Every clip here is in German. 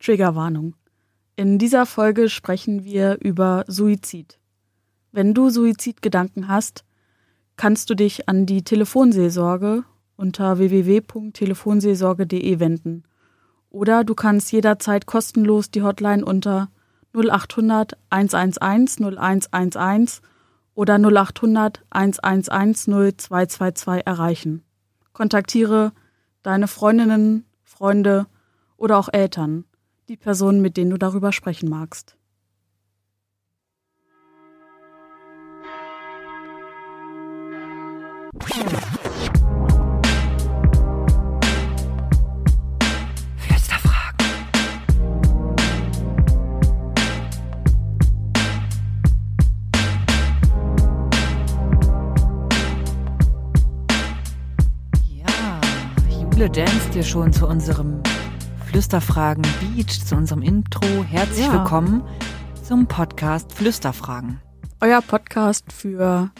Triggerwarnung. In dieser Folge sprechen wir über Suizid. Wenn du Suizidgedanken hast, kannst du dich an die Telefonseelsorge unter www.telefonseelsorge.de wenden. Oder du kannst jederzeit kostenlos die Hotline unter 0800 111 0111 oder 0800 111 0222 erreichen. Kontaktiere deine Freundinnen, Freunde oder auch Eltern, die Personen, mit denen du darüber sprechen magst. Jule danst dir schon zu unserem Flüsterfragen Beach, zu unserem Intro. Herzlich Ja. willkommen zum Podcast Flüsterfragen. Euer Podcast für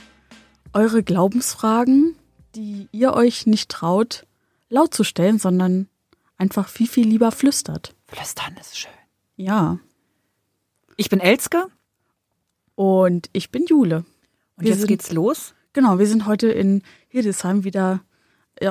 eure Glaubensfragen, die ihr euch nicht traut, laut zu stellen, sondern einfach viel, viel lieber flüstert. Flüstern ist schön. Ja. Ich bin Elske Und ich bin Jule. und Wir jetzt sind- geht's los. Genau, wir sind heute in Hildesheim wieder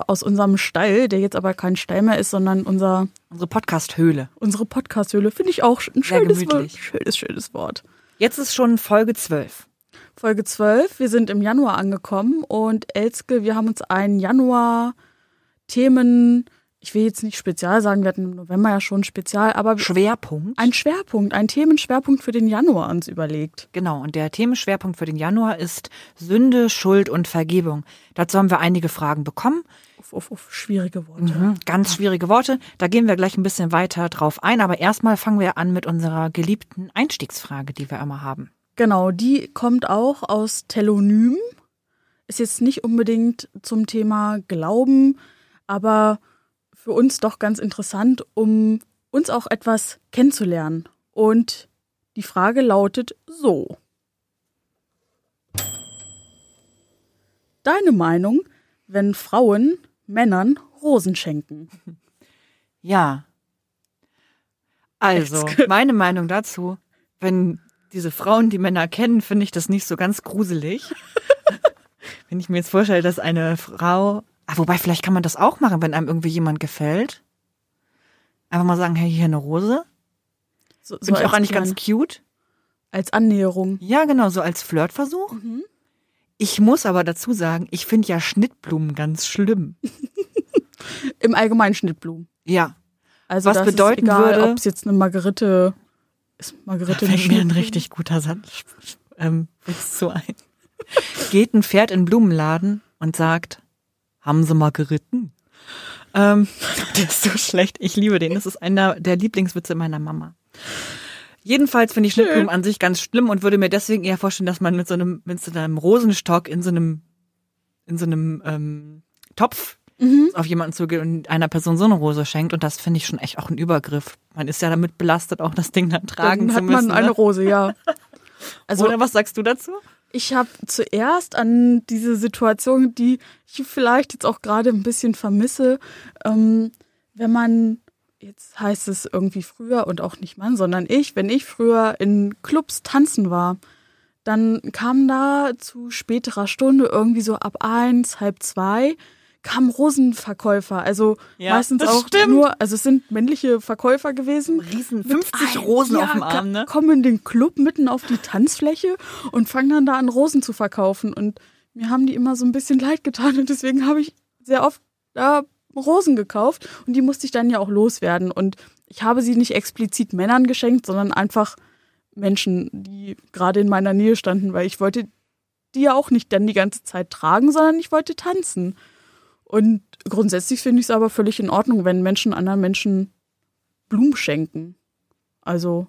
aus unserem Stall, der jetzt aber kein Stall mehr ist, sondern unser, Unsere Podcast-Höhle. unsere Podcast-Höhle. Finde ich auch ein schönes Wort. Schönes, schönes Wort. Jetzt ist schon Folge 12. Folge 12. Wir sind im Januar angekommen und Elske, wir haben uns ein Januar-Themen, ich will jetzt nicht spezial sagen, wir hatten im November ja schon spezial, aber Schwerpunkt. ein Schwerpunkt, ein Themenschwerpunkt für den Januar uns überlegt. Genau, und der Themenschwerpunkt für den Januar ist Sünde, Schuld und Vergebung. Dazu haben wir einige Fragen bekommen. Uff, uff, uff, schwierige Worte. Mhm, ganz schwierige Worte. Da gehen wir gleich ein bisschen weiter drauf ein. Aber erstmal fangen wir an mit unserer geliebten Einstiegsfrage, die wir immer haben. Genau, die kommt auch aus Telonym. Ist jetzt nicht unbedingt zum Thema Glauben, aber für uns doch ganz interessant, um uns auch etwas kennenzulernen. Und die Frage lautet so. Deine Meinung, wenn Frauen Männern Rosen schenken? Ja. Also, meine Meinung dazu, wenn diese Frauen die Männer kennen, finde ich das nicht so ganz gruselig. wenn ich mir jetzt vorstelle, dass eine Frau, ah, wobei vielleicht kann man das auch machen, wenn einem irgendwie jemand gefällt. Einfach mal sagen, hey, hier eine Rose. So, so Finde ich auch eigentlich ganz cute. als Annäherung. Ja, genau, so als Flirtversuch. Mhm. Ich muss aber dazu sagen, ich finde ja Schnittblumen ganz schlimm. Im Allgemeinen Schnittblumen. Ja, Also Was das bedeuten egal, würde- ob es jetzt eine Margarete ist. Margarete eine fällt mir ein richtig guter Satz ähm, zu ein. Geht ein Pferd in den Blumenladen und sagt, haben Sie Margeriten? Ähm, der ist so schlecht. Ich liebe den. Das ist einer der Lieblingswitze meiner Mama. Jedenfalls finde ich. Schnittblumen an sich ganz schlimm und würde mir deswegen eher vorstellen, dass man mit so einem, mit so einem Rosenstock in so einem, in so einem ähm, Topf Mhm. auf jemanden zugeht und einer Person so eine Rose schenkt. Und das finde ich schon echt auch ein Übergriff. Man ist ja damit belastet, auch das Ding dann tragen Dann zu hat müssen. man eine ne? Rose, ja. Also Oder was sagst du dazu? Ich habe zuerst an diese Situation, die ich vielleicht jetzt auch gerade ein bisschen vermisse, ähm, wenn man, jetzt heißt es irgendwie früher und auch nicht Mann, sondern ich, wenn ich früher in Clubs tanzen war, dann kam da zu späterer Stunde irgendwie so ab eins, halb zwei, kamen Rosenverkäufer. Also Ja, meistens auch stimmt. nur, also es sind männliche Verkäufer gewesen. Riesen mit 50 ein- Rosen ja, auf dem Arm, ne? Kommen in den Club mitten auf die Tanzfläche und fangen dann da an, Rosen zu verkaufen. Und mir haben die immer so ein bisschen leid getan und deswegen habe ich sehr oft da Rosen gekauft und die musste ich dann ja auch loswerden. Und ich habe sie nicht explizit Männern geschenkt, sondern einfach Menschen, die gerade in meiner Nähe standen, weil ich wollte die ja auch nicht dann die ganze Zeit tragen, sondern ich wollte tanzen. Und grundsätzlich finde ich es aber völlig in Ordnung, wenn Menschen anderen Menschen Blumen schenken. Also,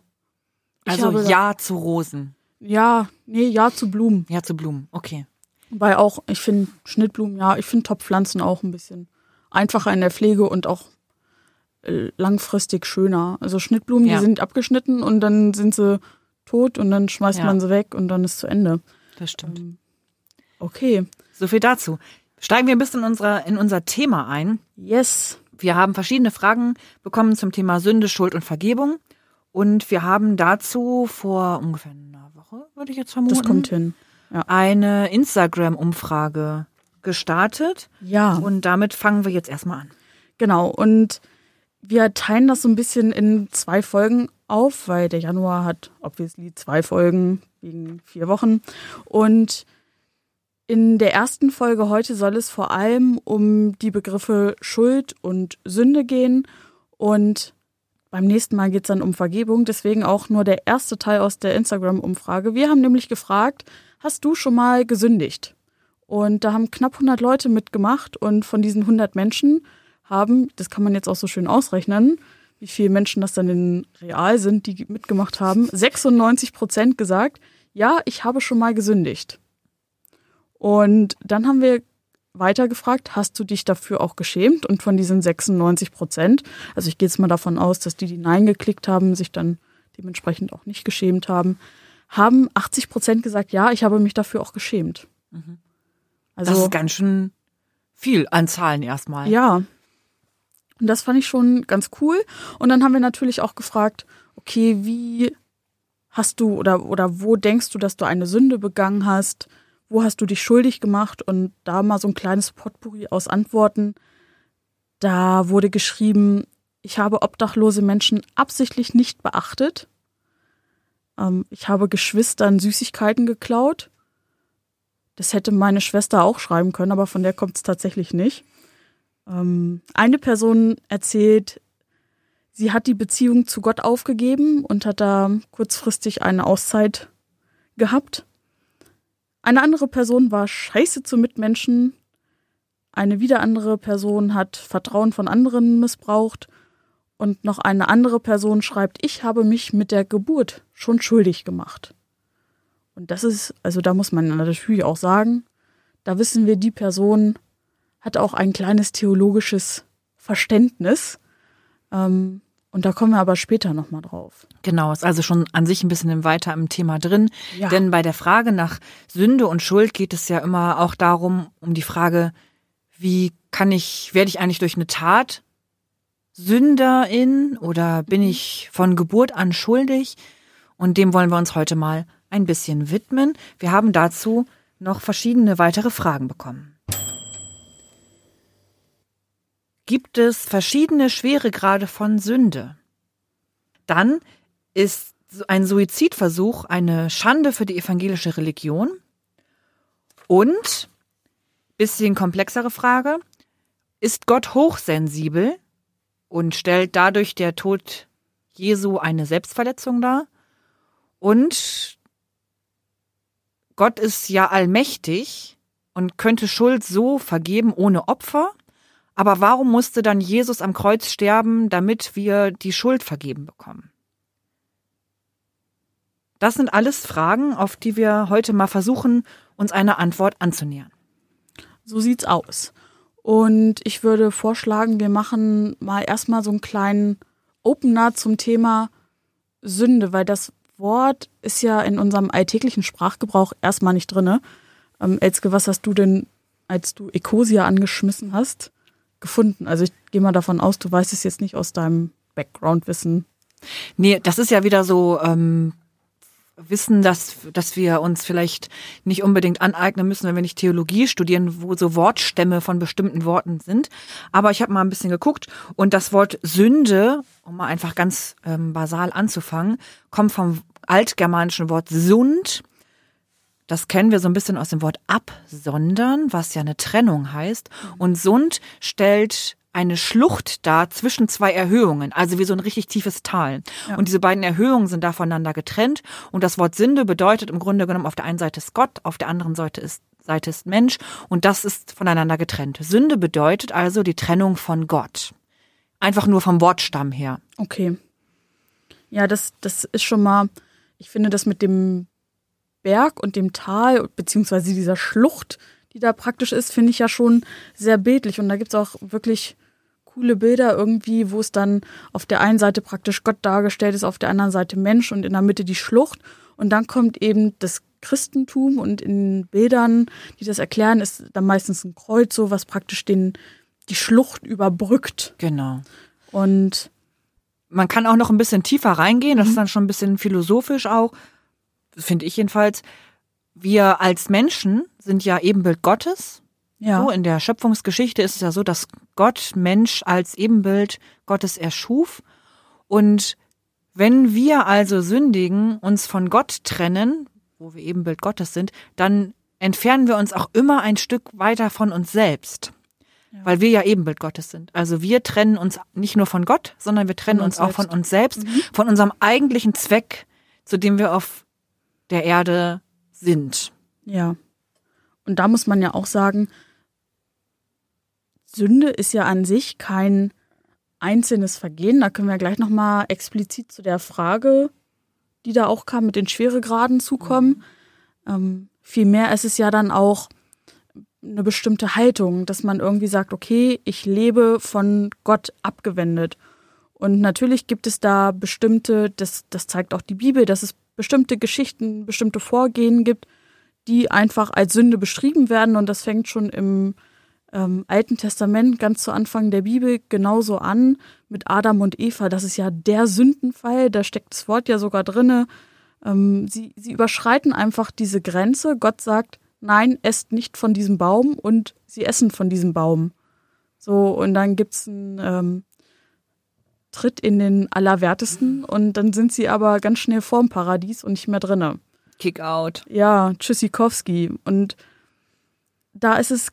Also ja zu Rosen. ja, nee, ja zu Blumen. Ja zu Blumen. Okay. Weil auch, ich finde Schnittblumen, ja, ich finde Topfpflanzen auch ein bisschen einfacher in der Pflege und auch äh, langfristig schöner. Also Schnittblumen, Ja. die sind abgeschnitten und dann sind sie tot und dann schmeißt Ja. man sie weg und dann ist zu Ende. Das stimmt. Ähm, Okay, So viel dazu. Steigen wir ein bisschen in, unserer, in unser Thema ein. yes. Wir haben verschiedene Fragen bekommen zum Thema Sünde, Schuld und Vergebung. Und wir haben dazu vor ungefähr einer Woche, würde ich jetzt vermuten, Das kommt hin. eine Instagram-Umfrage gestartet. Ja. Und damit fangen wir jetzt erstmal an. Genau, und wir teilen das so ein bisschen in zwei Folgen auf, weil der Januar hat obviously zwei Folgen wegen vier Wochen. Und in der ersten Folge heute soll es vor allem um die Begriffe Schuld und Sünde gehen. Und beim nächsten Mal geht es dann um Vergebung. Deswegen auch nur der erste Teil aus der Instagram-Umfrage. Wir haben nämlich gefragt, hast du schon mal gesündigt? Und da haben knapp 100 Leute mitgemacht und von diesen 100 Menschen haben, das kann man jetzt auch so schön ausrechnen, wie viele Menschen das dann in real sind, die mitgemacht haben, 96 Prozent gesagt, ja, ich habe schon mal gesündigt. Und dann haben wir weiter gefragt, hast du dich dafür auch geschämt? Und von diesen 96 Prozent, also ich gehe jetzt mal davon aus, dass die, die Nein geklickt haben, sich dann dementsprechend auch nicht geschämt haben, haben 80 Prozent gesagt, ja, ich habe mich dafür auch geschämt. Also, das ist ganz schön viel an Zahlen erstmal. ja. Und das fand ich schon ganz cool. Und dann haben wir natürlich auch gefragt, okay, wie hast du oder, oder wo denkst du, dass du eine Sünde begangen hast? Wo hast du dich schuldig gemacht? Und da mal so ein kleines Potpourri aus Antworten. Da wurde geschrieben, ich habe obdachlose Menschen absichtlich nicht beachtet. Ähm, ich habe Geschwistern Süßigkeiten geklaut. Das hätte meine Schwester auch schreiben können, aber von der kommt es tatsächlich nicht. Ähm, eine Person erzählt, sie hat die Beziehung zu Gott aufgegeben und hat da kurzfristig eine Auszeit gehabt. Eine andere Person war scheiße zu Mitmenschen. Eine wieder andere Person hat Vertrauen von anderen missbraucht. Und noch eine andere Person schreibt, ich habe mich mit der Geburt schon schuldig gemacht. Und das ist, also da muss man natürlich auch sagen, da wissen wir, die Person hat auch ein kleines theologisches Verständnis. Ähm, und da kommen wir aber später nochmal drauf. Genau, ist also schon an sich ein bisschen weiter im Thema drin. Ja. Denn bei der Frage nach Sünde und Schuld geht es ja immer auch darum, um die Frage, wie kann ich, werde ich eigentlich durch eine Tat Sünderin oder bin ich von Geburt an schuldig? Und dem wollen wir uns heute mal ein bisschen widmen. Wir haben dazu noch verschiedene weitere Fragen bekommen. Gibt es verschiedene Schweregrade von Sünde? Dann ist ein Suizidversuch eine Schande für die evangelische Religion. Und, bisschen komplexere Frage, ist Gott hochsensibel und stellt dadurch der Tod Jesu eine Selbstverletzung dar? Und Gott ist ja allmächtig und könnte Schuld so vergeben ohne Opfer. Aber warum musste dann Jesus am Kreuz sterben, damit wir die Schuld vergeben bekommen? Das sind alles Fragen, auf die wir heute mal versuchen, uns eine Antwort anzunähern. So sieht's aus. Und ich würde vorschlagen, wir machen mal erstmal so einen kleinen Opener zum Thema Sünde, weil das Wort ist ja in unserem alltäglichen Sprachgebrauch erstmal nicht drinne. Ähm, Elske, was hast du denn, als du Ecosia angeschmissen hast, gefunden? Also ich gehe mal davon aus, du weißt es jetzt nicht aus deinem Background-Wissen. Nee, das ist ja wieder so ähm, Wissen, dass, dass wir uns vielleicht nicht unbedingt aneignen müssen, wenn wir nicht Theologie studieren, wo so Wortstämme von bestimmten Worten sind. Aber ich habe mal ein bisschen geguckt und das Wort Sünde, um mal einfach ganz ähm, basal anzufangen, kommt vom altgermanischen Wort Sund. Das kennen wir so ein bisschen aus dem Wort absondern, was ja eine Trennung heißt. Und Sund stellt eine Schlucht dar zwischen zwei Erhöhungen, also wie so ein richtig tiefes Tal. Ja. Und diese beiden Erhöhungen sind da voneinander getrennt. Und das Wort Sünde bedeutet im Grunde genommen, auf der einen Seite ist Gott, auf der anderen Seite ist, Seite ist Mensch. Und das ist voneinander getrennt. Sünde bedeutet also die Trennung von Gott. Einfach nur vom Wortstamm her. Okay. Ja, das, das ist schon mal, ich finde das mit dem Berg und dem Tal, beziehungsweise dieser Schlucht, die da praktisch ist, finde ich ja schon sehr bildlich. Und da gibt's auch wirklich coole Bilder irgendwie, wo es dann auf der einen Seite praktisch Gott dargestellt ist, auf der anderen Seite Mensch und in der Mitte die Schlucht. Und dann kommt eben das Christentum und in Bildern, die das erklären, ist dann meistens ein Kreuz, so was praktisch den, die Schlucht überbrückt. Genau. Und Man kann auch noch ein bisschen tiefer reingehen, das ist dann schon ein bisschen philosophisch auch, finde ich jedenfalls. Wir als Menschen sind ja Ebenbild Gottes. ja, So, in der Schöpfungsgeschichte ist es ja so, dass Gott Mensch als Ebenbild Gottes erschuf. Und wenn wir also sündigen, uns von Gott trennen, wo wir Ebenbild Gottes sind, dann entfernen wir uns auch immer ein Stück weiter von uns selbst. Weil wir ja Ebenbild Gottes sind. Also wir trennen uns nicht nur von Gott, sondern wir trennen uns, uns auch von uns selbst, von unserem eigentlichen Zweck, zu dem wir auf der Erde sind. ja. Und da muss man ja auch sagen, Sünde ist ja an sich kein einzelnes Vergehen. Da können wir gleich nochmal explizit zu der Frage, die da auch kam, mit den Schweregraden zukommen. Ähm, vielmehr ist es ja dann auch eine bestimmte Haltung, dass man irgendwie sagt, okay, ich lebe von Gott abgewendet. Und natürlich gibt es da bestimmte, das, das zeigt auch die Bibel, dass es bestimmte Geschichten, bestimmte Vorgehen gibt, die einfach als Sünde beschrieben werden. Und das fängt schon im ähm, Alten Testament ganz zu Anfang der Bibel genauso an mit Adam und Eva. Das ist ja der Sündenfall, da steckt das Wort ja sogar drinne. Ähm, sie, sie überschreiten einfach diese Grenze. Gott sagt, nein, esst nicht von diesem Baum und sie essen von diesem Baum. So, und dann gibt's einen ähm, Tritt in den Allerwertesten und dann sind sie aber ganz schnell vorm Paradies und nicht mehr drinne. Kick out. Ja, Tschüssikowski. Und da ist es,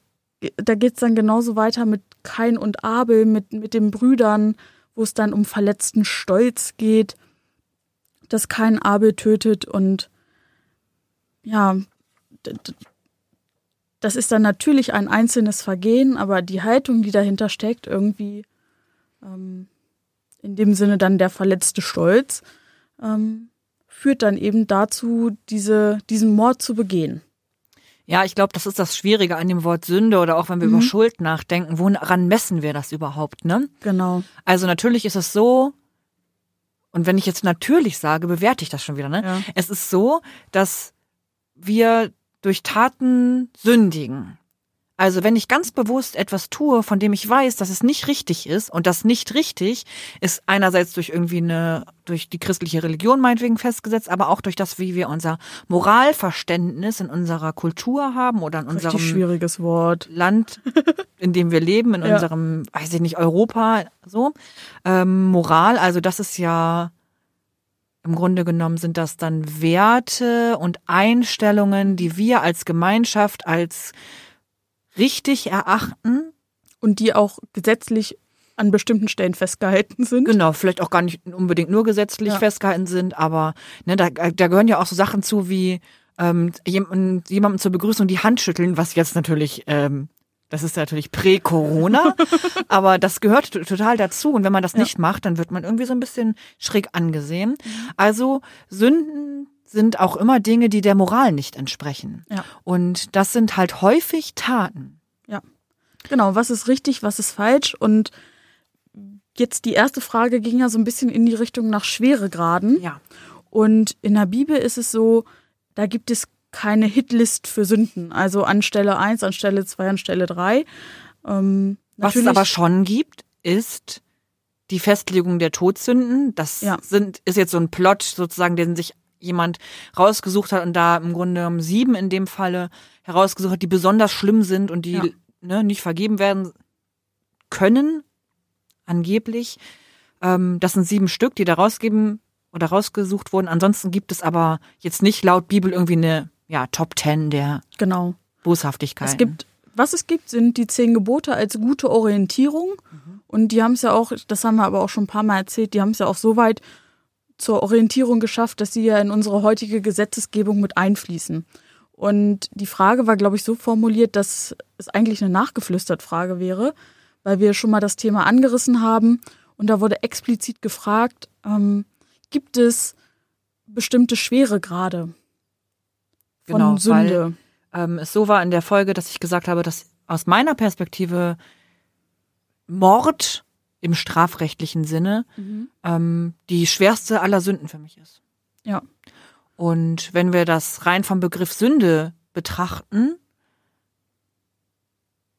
da geht's dann genauso weiter mit Kain und Abel, mit, mit den Brüdern, wo es dann um verletzten Stolz geht, dass Kain Abel tötet und ja, das ist dann natürlich ein einzelnes Vergehen, aber die Haltung, die dahinter steckt, irgendwie ähm, in dem Sinne dann der verletzte Stolz, ähm, führt dann eben dazu, diese, diesen Mord zu begehen. Ja, ich glaube, das ist das Schwierige an dem Wort Sünde oder auch wenn wir über Schuld nachdenken. Woran messen wir das überhaupt, ne? Genau. Also natürlich ist es so, und wenn ich jetzt natürlich sage, bewerte ich das schon wieder, ne? Ja. Es ist so, dass wir durch Taten sündigen. Also wenn ich ganz bewusst etwas tue, von dem ich weiß, dass es nicht richtig ist und das nicht richtig ist einerseits durch irgendwie eine, durch die christliche Religion meinetwegen festgesetzt, aber auch durch das, wie wir unser Moralverständnis in unserer Kultur haben oder in unserem Richtig schwieriges Wort. Land, in dem wir leben, in Ja. unserem, weiß ich nicht, Europa, so. Ähm, Moral, also das ist ja im Grunde genommen sind das dann Werte und Einstellungen, die wir als Gemeinschaft als richtig erachten. Und die auch gesetzlich an bestimmten Stellen festgehalten sind. Genau, vielleicht auch gar nicht unbedingt nur gesetzlich Ja. festgehalten sind, aber ne, da, da gehören ja auch so Sachen zu wie ähm, jemandem zur Begrüßung die Hand schütteln, was jetzt natürlich, ähm, das ist natürlich prä-Corona, aber das gehört total dazu. Und wenn man das Ja. nicht macht, dann wird man irgendwie so ein bisschen schräg angesehen. Also Sünden sind auch immer Dinge, die der Moral nicht entsprechen. Ja. Und das sind halt häufig Taten. Ja. Genau, was ist richtig, was ist falsch? Und jetzt die erste Frage ging ja so ein bisschen in die Richtung nach Schweregraden. Ja. Und in der Bibel ist es so, da gibt es keine Hitlist für Sünden. Also an Stelle 1, an Stelle 2, an Stelle 3. Ähm, Was es aber schon gibt, ist die Festlegung der Todsünden. Das Ja. sind, ist jetzt so ein Plot sozusagen, den sich jemand rausgesucht hat und da im Grunde sieben in dem Falle herausgesucht hat, die besonders schlimm sind und die Ja. ne, nicht vergeben werden können, angeblich. Ähm, das sind sieben Stück, die da rausgeben oder rausgesucht wurden. Ansonsten gibt es aber jetzt nicht laut Bibel irgendwie eine ja, Top Ten der Genau. Boshaftigkeit. Es gibt, was es gibt, sind die zehn Gebote als gute Orientierung. Und die haben es ja auch, das haben wir aber auch schon ein paar Mal erzählt, die haben es ja auch so weit zur Orientierung geschafft, dass sie ja in unsere heutige Gesetzesgebung mit einfließen. Und die Frage war, glaube ich, so formuliert, dass es eigentlich eine nachgeflüstert Frage wäre, weil wir schon mal das Thema angerissen haben. Und da wurde explizit gefragt, ähm, gibt es bestimmte Schweregrade von Genau, Sünde? ähm, es so war in der Folge, dass ich gesagt habe, dass aus meiner Perspektive Mord im strafrechtlichen Sinne ähm, die schwerste aller Sünden für mich ist. Ja. Und wenn wir das rein vom Begriff Sünde betrachten,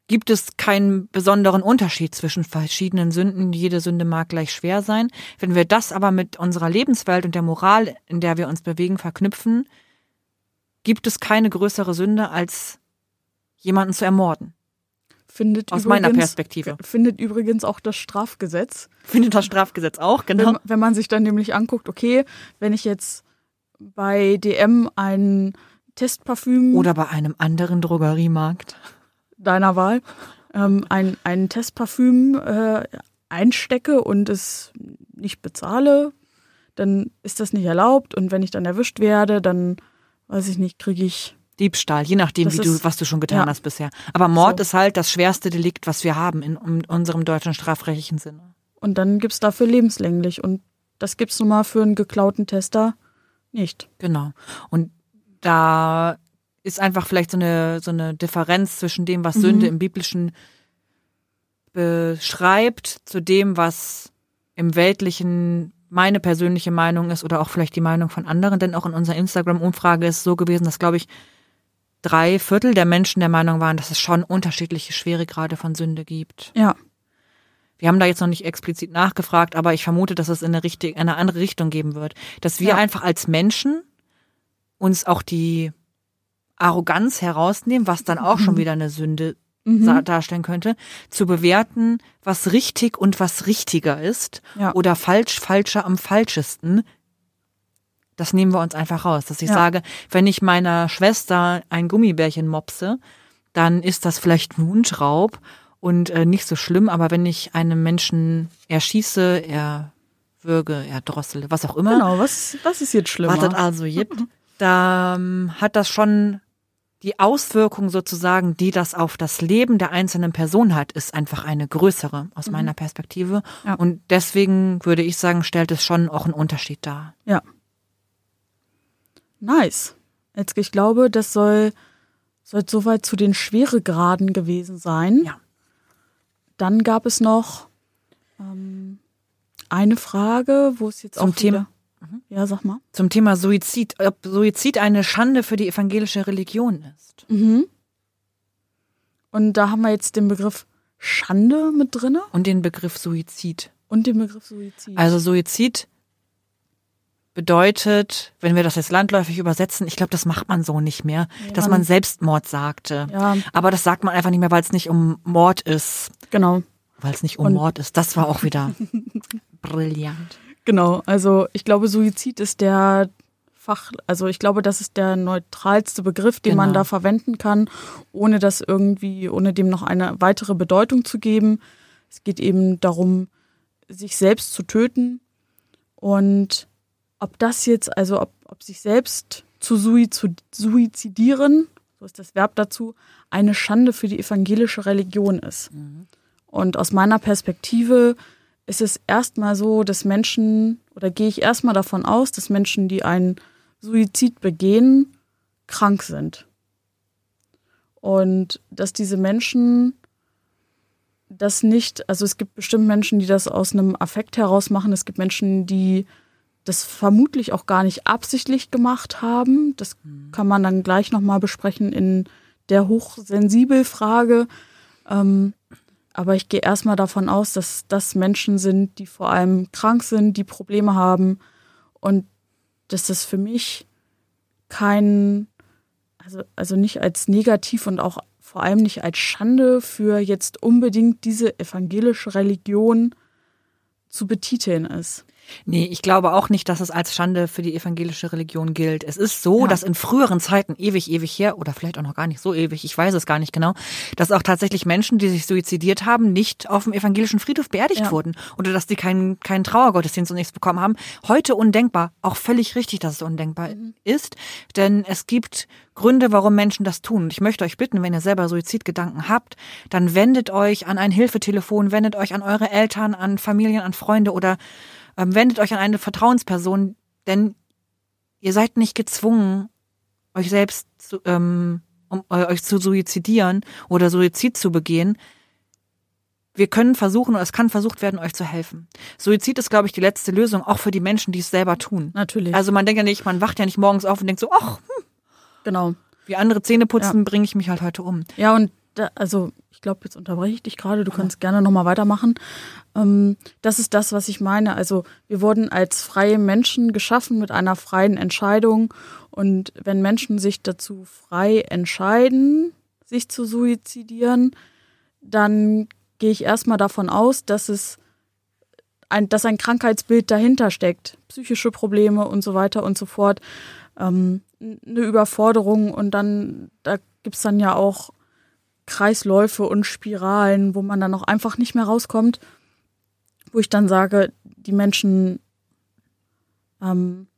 gibt es keinen besonderen Unterschied zwischen verschiedenen Sünden. Jede Sünde mag gleich schwer sein. Wenn wir das aber mit unserer Lebenswelt und der Moral, in der wir uns bewegen, verknüpfen, gibt es keine größere Sünde, als jemanden zu ermorden. Findet Aus übrigens, meiner Perspektive. Findet übrigens auch das Strafgesetz. Findet das Strafgesetz auch, genau. Wenn, wenn man sich dann nämlich anguckt, okay, wenn ich jetzt bei DM ein Testparfüm Oder bei einem anderen Drogeriemarkt. deiner Wahl ähm, ein, ein Testparfüm äh, einstecke und es nicht bezahle, dann ist das nicht erlaubt. Und wenn ich dann erwischt werde, dann weiß ich nicht, kriege ich. Diebstahl, je nachdem, Das wie du, ist- was du schon getan ja. hast bisher. Aber Mord So. ist halt das schwerste Delikt, was wir haben in, in unserem deutschen strafrechtlichen Sinne. Und dann gibt's dafür lebenslänglich. Und das gibt's nun mal für einen geklauten Tester nicht. Genau. Und da ist einfach vielleicht so eine, so eine Differenz zwischen dem, was Mhm. Sünde im Biblischen beschreibt, zu dem, was im Weltlichen meine persönliche Meinung ist oder auch vielleicht die Meinung von anderen. Denn auch in unserer Instagram-Umfrage ist es so gewesen, dass, glaube ich, drei Viertel der Menschen der Meinung waren, dass es schon unterschiedliche Schweregrade von Sünde gibt. Ja. Wir haben da jetzt noch nicht explizit nachgefragt, aber ich vermute, dass es in eine, richtig, in eine andere Richtung geben wird. Dass wir Ja. einfach als Menschen uns auch die Arroganz herausnehmen, was dann auch schon wieder eine Sünde Mhm. darstellen könnte, zu bewerten, was richtig und was richtiger ist Ja. oder falsch, falscher am falschesten. Das nehmen wir uns einfach raus, dass ich Ja. sage, wenn ich meiner Schwester ein Gummibärchen mopse, dann ist das vielleicht ein Wunschraub und äh, nicht so schlimm, aber wenn ich einen Menschen erschieße, erwürge, erdrossele, was auch immer, Genau, was, was ist jetzt schlimmer? das also gibt, da ähm, hat das schon die Auswirkung sozusagen, die das auf das Leben der einzelnen Person hat, ist einfach eine größere aus meiner Perspektive. Ja. Und deswegen würde ich sagen, stellt es schon auch einen Unterschied dar. Ja. Nice. Jetzt, ich glaube, das soll, soll soweit zu den Schweregraden gewesen sein. Ja. Dann gab es noch ähm, eine Frage, wo es jetzt Zum auch Thema- Wieder, ja, sag mal. Zum Thema Suizid, ob Suizid eine Schande für die evangelische Religion ist. Mhm. Und da haben wir jetzt den Begriff Schande mit drinne Und den Begriff Suizid. und den Begriff Suizid. Also Suizid bedeutet, wenn wir das jetzt landläufig übersetzen, ich glaube, das macht man so nicht mehr, dass man- man Selbstmord sagte. ja, Aber das sagt man einfach nicht mehr, weil es nicht um Mord ist. genau. Weil es nicht um Und- Mord ist. Das war auch wieder brillant. Genau, also ich glaube, Suizid ist der Fach, also ich glaube, das ist der neutralste Begriff, den man Genau. da verwenden kann, ohne das irgendwie, ohne dem noch eine weitere Bedeutung zu geben. Es geht eben darum, sich selbst zu töten und ob das jetzt, also ob, ob sich selbst zu suizidieren, so ist das Verb dazu, eine Schande für die evangelische Religion ist. Und aus meiner Perspektive ist es erstmal so, dass Menschen, oder gehe ich erstmal davon aus, dass Menschen, die einen Suizid begehen, krank sind. Und dass diese Menschen das nicht, also es gibt bestimmt Menschen, die das aus einem Affekt heraus machen. Es gibt Menschen, die das vermutlich auch gar nicht absichtlich gemacht haben. Das kann man dann gleich nochmal besprechen in der hochsensibel Frage. Ähm, aber ich gehe erstmal davon aus, dass das Menschen sind, die vor allem krank sind, die Probleme haben und dass das für mich kein, also, also nicht als negativ und auch vor allem nicht als Schande für jetzt unbedingt diese evangelische Religion zu betiteln ist. Nee, ich glaube auch nicht, dass es als Schande für die evangelische Religion gilt. Es ist so, Ja. dass in früheren Zeiten, ewig, ewig her, oder vielleicht auch noch gar nicht so ewig, ich weiß es gar nicht genau, dass auch tatsächlich Menschen, die sich suizidiert haben, nicht auf dem evangelischen Friedhof beerdigt Ja. wurden. Oder dass die keinen, keinen Trauergottesdienst und nichts bekommen haben. Heute undenkbar. Auch völlig richtig, dass es undenkbar ist. Denn es gibt Gründe, warum Menschen das tun. Und ich möchte euch bitten, wenn ihr selber Suizidgedanken habt, dann wendet euch an ein Hilfetelefon, wendet euch an eure Eltern, an Familien, an Freunde oder wendet euch an eine Vertrauensperson, denn ihr seid nicht gezwungen, euch selbst zu, ähm, um, euch zu suizidieren oder Suizid zu begehen. Wir können versuchen, oder es kann versucht werden, euch zu helfen. Suizid ist, glaube ich, die letzte Lösung, auch für die Menschen, die es selber tun. Natürlich. Also man denkt ja nicht, man wacht ja nicht morgens auf und denkt so, ach, hm, genau. wie andere Zähne putzen, bringe ich mich halt heute um. Ja, und da, also ich glaube, jetzt unterbreche ich dich gerade, du kannst gerne nochmal weitermachen. Ähm, das ist das, was ich meine. Also wir wurden als freie Menschen geschaffen mit einer freien Entscheidung. Und wenn Menschen sich dazu frei entscheiden, sich zu suizidieren, dann gehe ich erstmal davon aus, dass es ein, dass ein Krankheitsbild dahinter steckt. Psychische Probleme und so weiter und so fort. Ähm, eine Überforderung und dann, da gibt's dann ja auch Kreisläufe und Spiralen, wo man dann auch einfach nicht mehr rauskommt, wo ich dann sage, die Menschen ähm,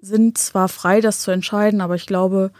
sind zwar frei, das zu entscheiden, aber ich glaube,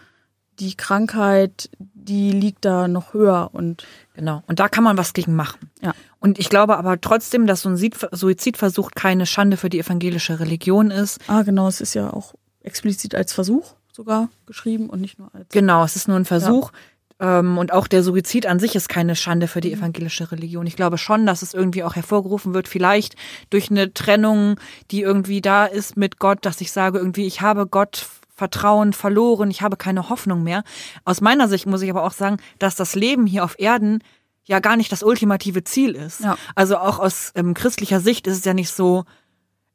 die Krankheit, die liegt da noch höher und genau. Und da kann man was gegen machen. Ja. Und ich glaube aber trotzdem, dass so ein Suizidversuch keine Schande für die evangelische Religion ist. Ah, genau, es ist ja auch explizit als Versuch sogar geschrieben und nicht nur als. Genau, es ist nur ein Versuch. Ja. Ähm, und auch der Suizid an sich ist keine Schande für die mhm. evangelische Religion. Ich glaube schon, dass es irgendwie auch hervorgerufen wird, vielleicht durch eine Trennung, die irgendwie da ist mit Gott, dass ich sage, irgendwie, ich habe Gott Vertrauen verloren, ich habe keine Hoffnung mehr. Aus meiner Sicht muss ich aber auch sagen, dass das Leben hier auf Erden ja gar nicht das ultimative Ziel ist. Ja. Also auch aus ähm, christlicher Sicht ist es ja nicht so,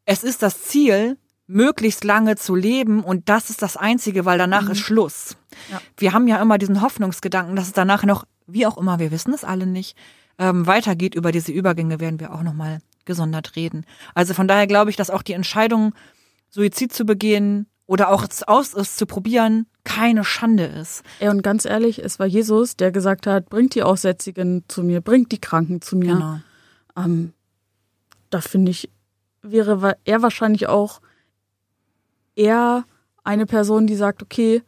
es ist das Ziel, möglichst lange zu leben und das ist das Einzige, weil danach mhm. ist Schluss. Ja. Wir haben ja immer diesen Hoffnungsgedanken, dass es danach noch, wie auch immer, wir wissen es alle nicht, ähm, weitergeht. Über diese Übergänge werden wir auch nochmal gesondert reden. Also von daher glaube ich, dass auch die Entscheidung, Suizid zu begehen oder auch es aus es zu probieren, keine Schande ist. Ja, und ganz ehrlich, es war Jesus, der gesagt hat, bringt die Aussätzigen zu mir, bringt die Kranken zu mir. Genau. Ähm, da finde ich, wäre er wahrscheinlich auch eher eine Person, die sagt, okay,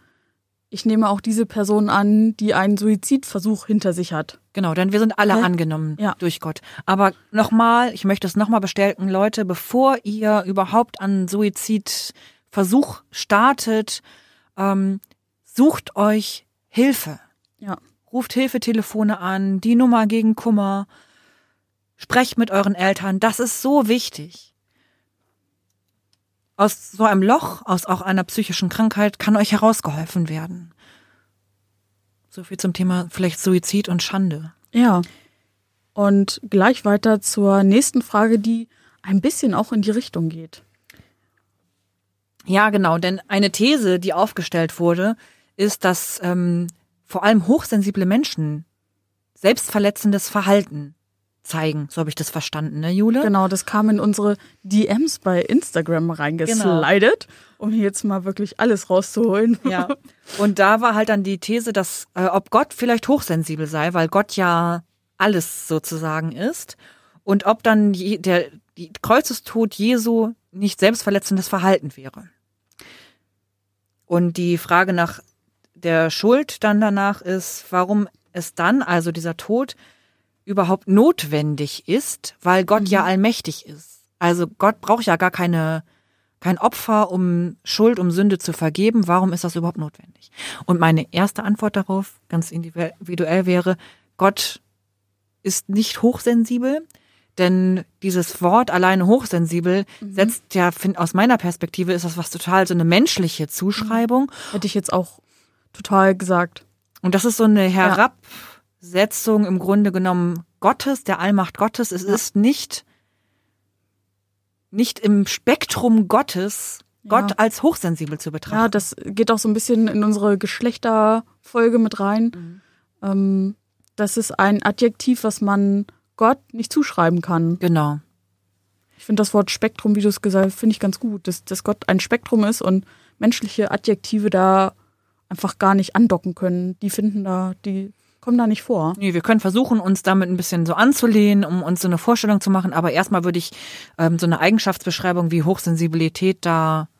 ich nehme auch diese Person an, die einen Suizidversuch hinter sich hat. Genau, denn wir sind alle Hä? angenommen ja. durch Gott. Aber nochmal, ich möchte es nochmal bestärken, Leute, bevor ihr überhaupt an Suizidversuch startet, ähm, sucht euch Hilfe. Ja. Ruft Hilfetelefone an, die Nummer gegen Kummer. Sprecht mit euren Eltern. Das ist so wichtig aus so einem Loch, aus auch einer psychischen Krankheit, kann euch herausgeholfen werden. So viel zum Thema vielleicht Suizid und Schande. Ja. Und gleich weiter zur nächsten Frage, die ein bisschen auch in die Richtung geht. Ja, genau, denn eine These, die aufgestellt wurde, ist, dass ähm, vor allem hochsensible Menschen selbstverletzendes Verhalten zeigen. So habe ich das verstanden, ne, Jule? Genau, das kam in unsere DMs bei Instagram reingeslidet, genau. um hier jetzt mal wirklich alles rauszuholen. Ja. Und da war halt dann die These, dass äh, ob Gott vielleicht hochsensibel sei, weil Gott ja alles sozusagen ist und ob dann je, der die Kreuzestod Jesu nicht selbstverletzendes Verhalten wäre. Und die Frage nach der Schuld dann danach ist, warum es dann, also dieser Tod, überhaupt notwendig ist, weil Gott mhm. ja allmächtig ist. Also Gott braucht ja gar keine kein Opfer, um Schuld, um Sünde zu vergeben. Warum ist das überhaupt notwendig? Und meine erste Antwort darauf, ganz individuell wäre, Gott ist nicht hochsensibel, denn dieses Wort alleine hochsensibel mhm. setzt ja, find, aus meiner Perspektive ist das was total so eine menschliche Zuschreibung. Mhm. Hätte ich jetzt auch total gesagt. Und das ist so eine herab, ja Setzung im Grunde genommen Gottes, der Allmacht Gottes. Es ja. ist nicht, nicht im Spektrum Gottes, Gott ja. als hochsensibel zu betrachten. Ja, das geht auch so ein bisschen in unsere Geschlechterfolge mit rein. Mhm. Ähm, das ist ein Adjektiv, was man Gott nicht zuschreiben kann. Genau. Ich finde das Wort Spektrum, wie du es gesagt hast, finde ich ganz gut, dass, dass Gott ein Spektrum ist und menschliche Adjektive da einfach gar nicht andocken können. Die finden da, die kommen da nicht vor. Nee, wir können versuchen, uns damit ein bisschen so anzulehnen, um uns so eine Vorstellung zu machen. Aber erstmal würde ich ähm, so eine Eigenschaftsbeschreibung wie Hochsensibilität da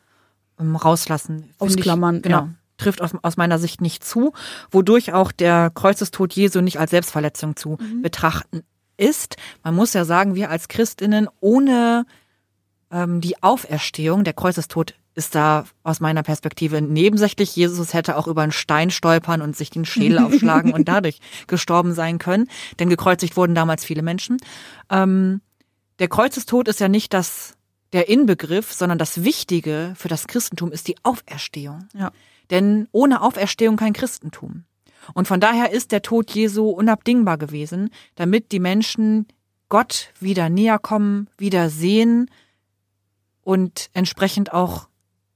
ähm, rauslassen. Ausklammern, ich, genau. Ja. Trifft aus, aus meiner Sicht nicht zu, wodurch auch der Kreuzestod Jesu nicht als Selbstverletzung zu mhm. betrachten ist. Man muss ja sagen, wir als Christinnen ohne ähm, die Auferstehung, der Kreuzestod ist da aus meiner Perspektive nebensächlich. Jesus hätte auch über einen Stein stolpern und sich den Schädel aufschlagen und dadurch gestorben sein können, denn gekreuzigt wurden damals viele Menschen. Ähm, der Kreuzestod ist ja nicht das der Inbegriff, sondern das Wichtige für das Christentum ist die Auferstehung. Ja. Denn ohne Auferstehung kein Christentum. Und von daher ist der Tod Jesu unabdingbar gewesen, damit die Menschen Gott wieder näher kommen, wieder sehen und entsprechend auch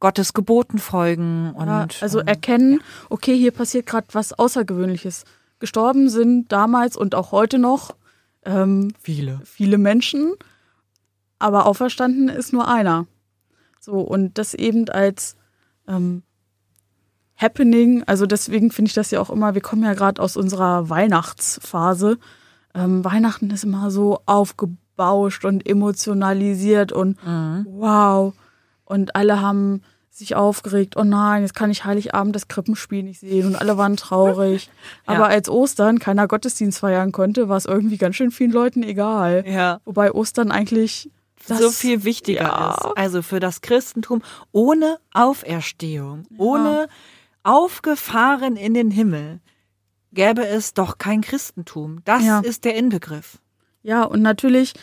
Gottes Geboten folgen und Ja, also ähm, erkennen, okay, hier passiert gerade was Außergewöhnliches. Gestorben sind damals und auch heute noch ähm, viele. viele Menschen, aber auferstanden ist nur einer. So, und das eben als ähm, Happening, also deswegen finde ich das ja auch immer, wir kommen ja gerade aus unserer Weihnachtsphase. Ähm, Weihnachten ist immer so aufgebauscht und emotionalisiert und wow. Und alle haben sich aufgeregt, oh nein, jetzt kann ich Heiligabend das Krippenspiel nicht sehen und alle waren traurig. Ja. Aber als Ostern keiner Gottesdienst feiern konnte, war es irgendwie ganz schön vielen Leuten egal. Ja. Wobei Ostern eigentlich das, so viel wichtiger ja. ist. Also für das Christentum ohne Auferstehung, ohne aufgefahren in den Himmel, gäbe es doch kein Christentum. Das ist der Inbegriff. Ja, und natürlich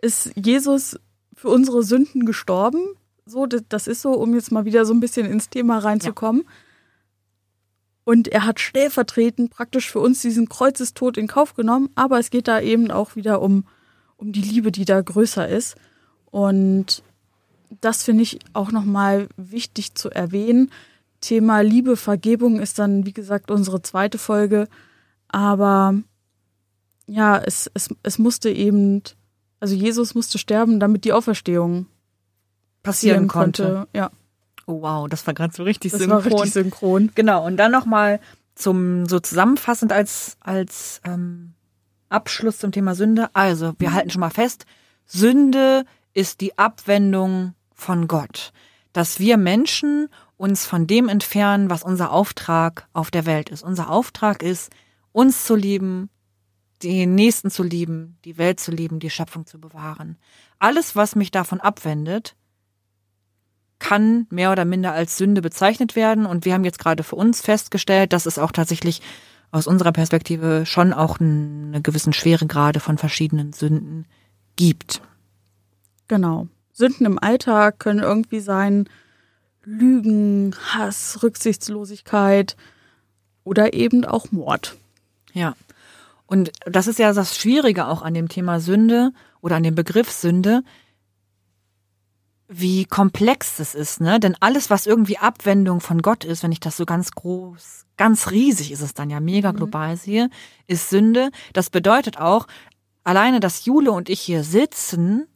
ist Jesus für unsere Sünden gestorben. So, das, das ist so, um jetzt mal wieder so ein bisschen ins Thema reinzukommen. Und er hat stellvertretend praktisch für uns diesen Kreuzestod in Kauf genommen, aber es geht da eben auch wieder um, um die Liebe, die da größer ist. Und das finde ich auch nochmal wichtig zu erwähnen. Thema Liebe, Vergebung ist dann, wie gesagt, unsere zweite Folge. Aber ja, es, es, es musste eben, also Jesus musste sterben, damit die Auferstehung passieren konnte. Ja, Oh wow, das war gerade so richtig das synchron. war richtig synchron. Genau, und dann nochmal zum, so zusammenfassend als, als ähm, Abschluss zum Thema Sünde. Also, wir halten schon mal fest, Sünde ist die Abwendung von Gott. Dass wir Menschen uns von dem entfernen, was unser Auftrag auf der Welt ist. Unser Auftrag ist, uns zu lieben, den Nächsten zu lieben, die Welt zu lieben, die Schöpfung zu bewahren. Alles, was mich davon abwendet, kann mehr oder minder als Sünde bezeichnet werden. Und wir haben jetzt gerade für uns festgestellt, dass es auch tatsächlich aus unserer Perspektive schon auch eine gewissen Schweregrade von verschiedenen Sünden gibt. Genau. Sünden im Alltag können irgendwie sein Lügen, Hass, Rücksichtslosigkeit oder eben auch Mord. Ja. Und das ist ja das Schwierige auch an dem Thema Sünde oder an dem Begriff Sünde, wie komplex es ist, ne? Denn alles, was irgendwie Abwendung von Gott ist, wenn ich das so ganz groß, ganz riesig ist es dann ja mega global sehe, ist Sünde. Das bedeutet auch, alleine, dass Jule und ich hier sitzen,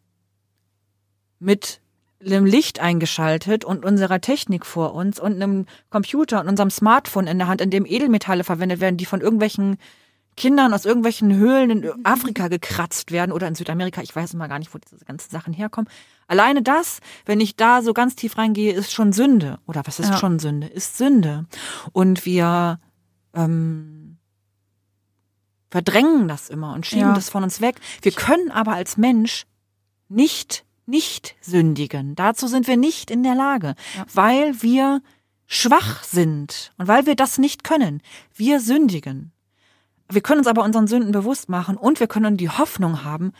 mit einem Licht eingeschaltet und unserer Technik vor uns und einem Computer und unserem Smartphone in der Hand, in dem Edelmetalle verwendet werden, die von irgendwelchen Kindern aus irgendwelchen Höhlen in Afrika gekratzt werden oder in Südamerika. Ich weiß immer gar nicht, wo diese ganzen Sachen herkommen. Alleine das, wenn ich da so ganz tief reingehe, ist schon Sünde. Oder was ist Ja. schon Sünde? Ist Sünde. Und wir ähm, verdrängen das immer und schieben Ja. das von uns weg. Wir können aber als Mensch nicht nicht sündigen. Dazu sind wir nicht in der Lage, Ja. weil wir schwach sind und weil wir das nicht können. Wir sündigen. Wir können uns aber unseren Sünden bewusst machen und wir können die Hoffnung haben,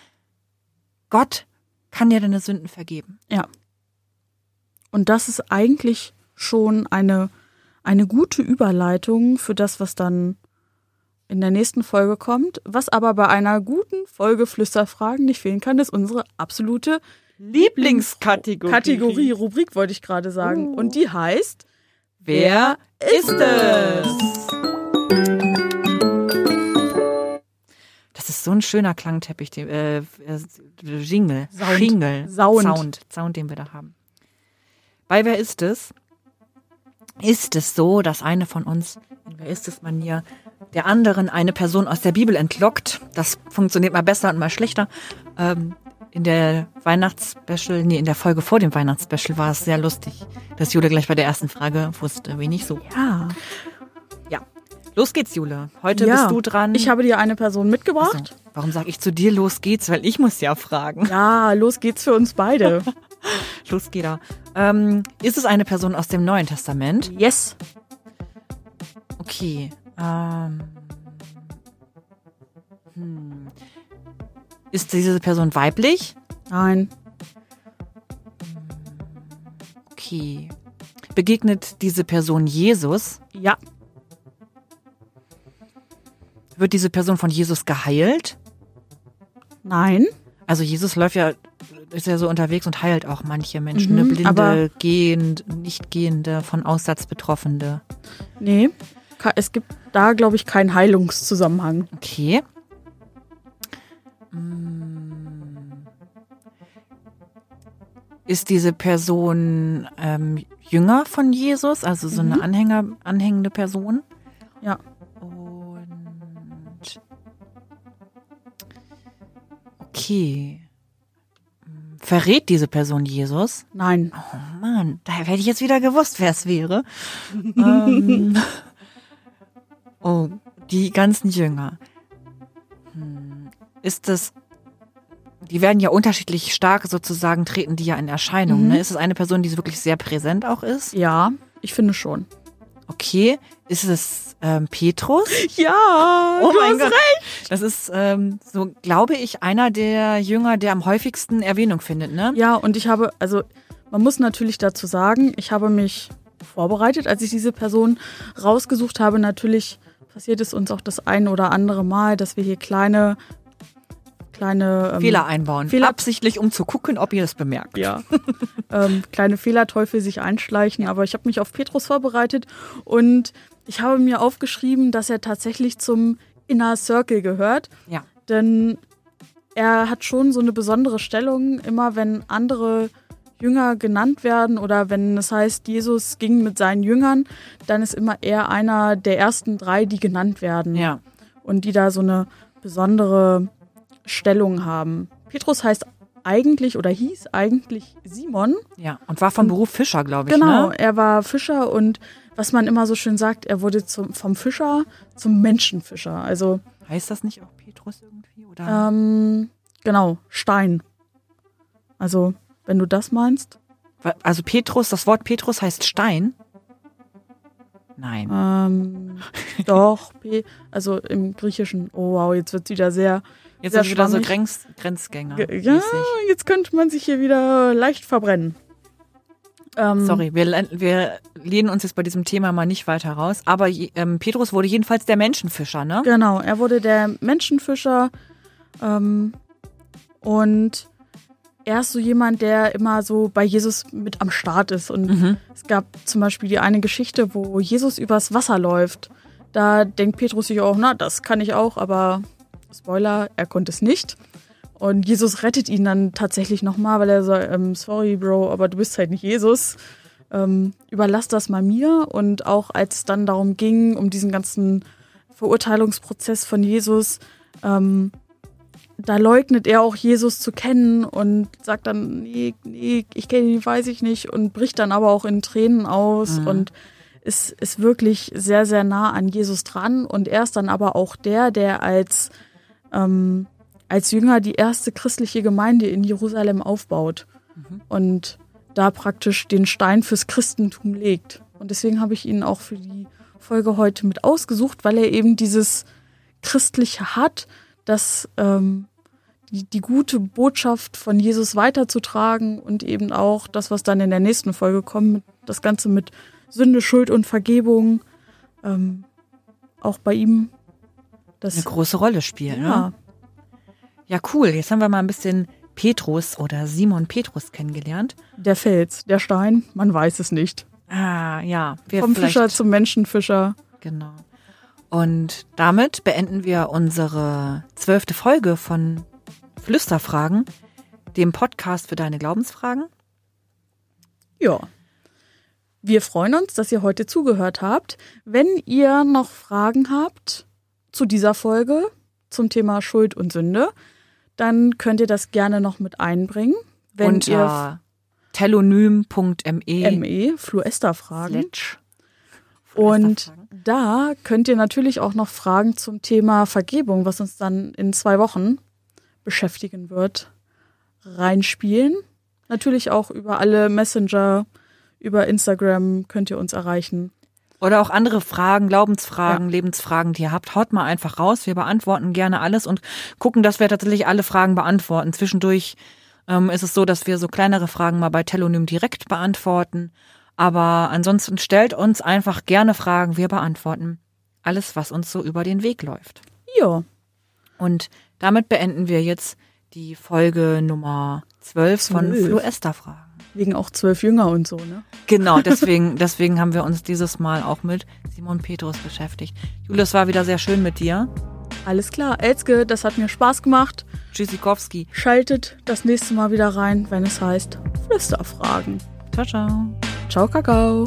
Gott kann dir deine Sünden vergeben. Ja. Und das ist eigentlich schon eine, eine gute Überleitung für das, was dann in der nächsten Folge kommt. Was aber bei einer guten Folge Flüsterfragen nicht fehlen kann, ist unsere absolute Lieblingskategorie. Kategorie, Rubrik wollte ich gerade sagen. Uh. Und die heißt Wer ist es? Das ist so ein schöner Klangteppich, den, äh, äh, Jingle, Sound. Jingle, Sound. Sound, Sound, den wir da haben. Bei Wer ist es? Ist es so, dass eine von uns, in Wer ist es Manier, der anderen eine Person aus der Bibel entlockt? Das funktioniert mal besser und mal schlechter. Ähm, in der Weihnachtsspecial, nee, in der Folge vor dem Weihnachtsspecial war es sehr lustig, dass Jule gleich bei der ersten Frage wusste, wenig so. Ja. Ja. Los geht's, Jule. Heute ja. bist du dran. Ich habe dir eine Person mitgebracht. so, warum sage ich zu dir, los geht's? Weil ich muss ja fragen. Ja, los geht's für uns beide. Los geht er. Ähm, ist es eine Person aus dem Neuen Testament? yes. Okay. Ähm, hm. Ist diese Person weiblich? Nein. Okay. Begegnet diese Person Jesus? Ja. Wird diese Person von Jesus geheilt? Nein. Also Jesus läuft ja, ist ja so unterwegs und heilt auch manche Menschen, Mhm, ne? Blinde, aber- Gehend, Nicht-Gehende, von Aussatz Betroffene. Nee. Es gibt da, glaube ich, keinen Heilungszusammenhang. Okay. Mm. Ist diese Person ähm, jünger von Jesus, also so eine Anhänger, anhängende Person? Ja. Okay. Verrät diese Person Jesus? Nein. Oh Mann, da hätte ich jetzt wieder gewusst, wer es wäre. ähm, oh, die ganzen Jünger. Hm, Ist das, die werden ja unterschiedlich stark sozusagen, treten die ja in Erscheinung. Mhm. Ne? Ist es eine Person, die wirklich sehr präsent auch ist? Ja, ich finde schon. Okay. Ist es ähm, Petrus? Ja, Oh mein Gott. Das ist, ähm, so glaube ich, einer der Jünger, der am häufigsten Erwähnung findet, ne? Ja, und ich habe, also man muss natürlich dazu sagen, ich habe mich vorbereitet, als ich diese Person rausgesucht habe. Natürlich passiert es uns auch das ein oder andere Mal, dass wir hier kleine, kleine ähm, Fehler einbauen. Fehler- Absichtlich, um zu gucken, ob ihr das bemerkt. Ja. ähm, kleine Fehlerteufel sich einschleichen. Aber ich habe mich auf Petrus vorbereitet und ich habe mir aufgeschrieben, dass er tatsächlich zum Inner Circle gehört. Ja. Denn er hat schon so eine besondere Stellung, immer wenn andere Jünger genannt werden oder wenn es heißt, Jesus ging mit seinen Jüngern, dann ist immer er einer der ersten drei, die genannt werden Ja. und die da so eine besondere Stellung haben. Petrus heißt eigentlich oder hieß eigentlich Simon. Ja, und war vom Beruf Fischer, glaube ich. Genau, Ne? er war Fischer und was man immer so schön sagt, er wurde zum, vom Fischer zum Menschenfischer. Also Heißt das nicht auch Petrus irgendwie? Oder? ähm, genau, Stein. Also wenn du das meinst. Also Petrus, das Wort Petrus heißt Stein? Nein. Ähm, doch, also im Griechischen. Oh wow, jetzt wird wieder sehr. Jetzt wir wieder so. Grenz, Grenzgänger. Ge- Ja, jetzt könnte man sich hier wieder leicht verbrennen. Ähm, Sorry, wir, wir lehnen uns jetzt bei diesem Thema mal nicht weiter raus. Aber ähm, Petrus wurde jedenfalls der Menschenfischer, ne? Genau, er wurde der Menschenfischer ähm, und er ist so jemand, der immer so bei Jesus mit am Start ist. Und Mhm. es gab zum Beispiel die eine Geschichte, wo Jesus übers Wasser läuft. Da denkt Petrus sich auch, na, das kann ich auch, aber Spoiler, er konnte es nicht. Und Jesus rettet ihn dann tatsächlich nochmal, weil er sagt, ähm, sorry, Bro, aber du bist halt nicht Jesus. Ähm, überlass das mal mir. Und auch als es dann darum ging, um diesen ganzen Verurteilungsprozess von Jesus, ähm, da leugnet er auch Jesus zu kennen und sagt dann, nee, nee, ich kenne ihn, weiß ich nicht und bricht dann aber auch in Tränen aus und ist, ist wirklich sehr, sehr nah an Jesus dran und er ist dann aber auch der, der als, ähm, als Jünger die erste christliche Gemeinde in Jerusalem aufbaut und da praktisch den Stein fürs Christentum legt. Und deswegen habe ich ihn auch für die Folge heute mit ausgesucht, weil er eben dieses Christliche hat, das ähm, die, die gute Botschaft von Jesus weiterzutragen und eben auch das, was dann in der nächsten Folge kommt, das Ganze mit Sünde, Schuld und Vergebung, ähm, auch bei ihm. Das, Eine große Rolle spielen, ja, ne? Ja, cool. Jetzt haben wir mal ein bisschen Petrus oder Simon Petrus kennengelernt. der Fels, der Stein, man weiß es nicht. Ah, ja. Vom Fischer zum Menschenfischer. Genau. Und damit beenden wir unsere zwölfte Folge von Flüsterfragen, dem Podcast für deine Glaubensfragen. Ja. Wir freuen uns, dass ihr heute zugehört habt. Wenn ihr noch Fragen habt zu dieser Folge zum Thema Schuld und Sünde, dann könnt ihr das gerne noch mit einbringen. Wenn unter telonym.me ihr ME, Fluester-Fragen. Und da könnt ihr natürlich auch noch Fragen zum Thema Vergebung, was uns dann in zwei Wochen beschäftigen wird, reinspielen. Natürlich auch über alle Messenger, über Instagram könnt ihr uns erreichen. Oder auch andere Fragen, Glaubensfragen, Lebensfragen, die ihr habt, haut mal einfach raus. Wir beantworten gerne alles und gucken, dass wir tatsächlich alle Fragen beantworten. Zwischendurch ähm, ist es so, dass wir so kleinere Fragen mal bei Telonym direkt beantworten. Aber ansonsten stellt uns einfach gerne Fragen, wir beantworten alles, was uns so über den Weg läuft. Ja. Und damit beenden wir jetzt die Folge Nummer 12 von Zwölf. Wegen auch zwölf Jünger und so, ne? Genau, deswegen, deswegen haben wir uns dieses Mal auch mit Simon Petrus beschäftigt. Julius war wieder sehr schön mit dir. Alles klar. Elske, das hat mir Spaß gemacht. Tschüssikowski. Schaltet das nächste Mal wieder rein, wenn es heißt Flüsterfragen. Ciao, ciao. Ciao, Kakao.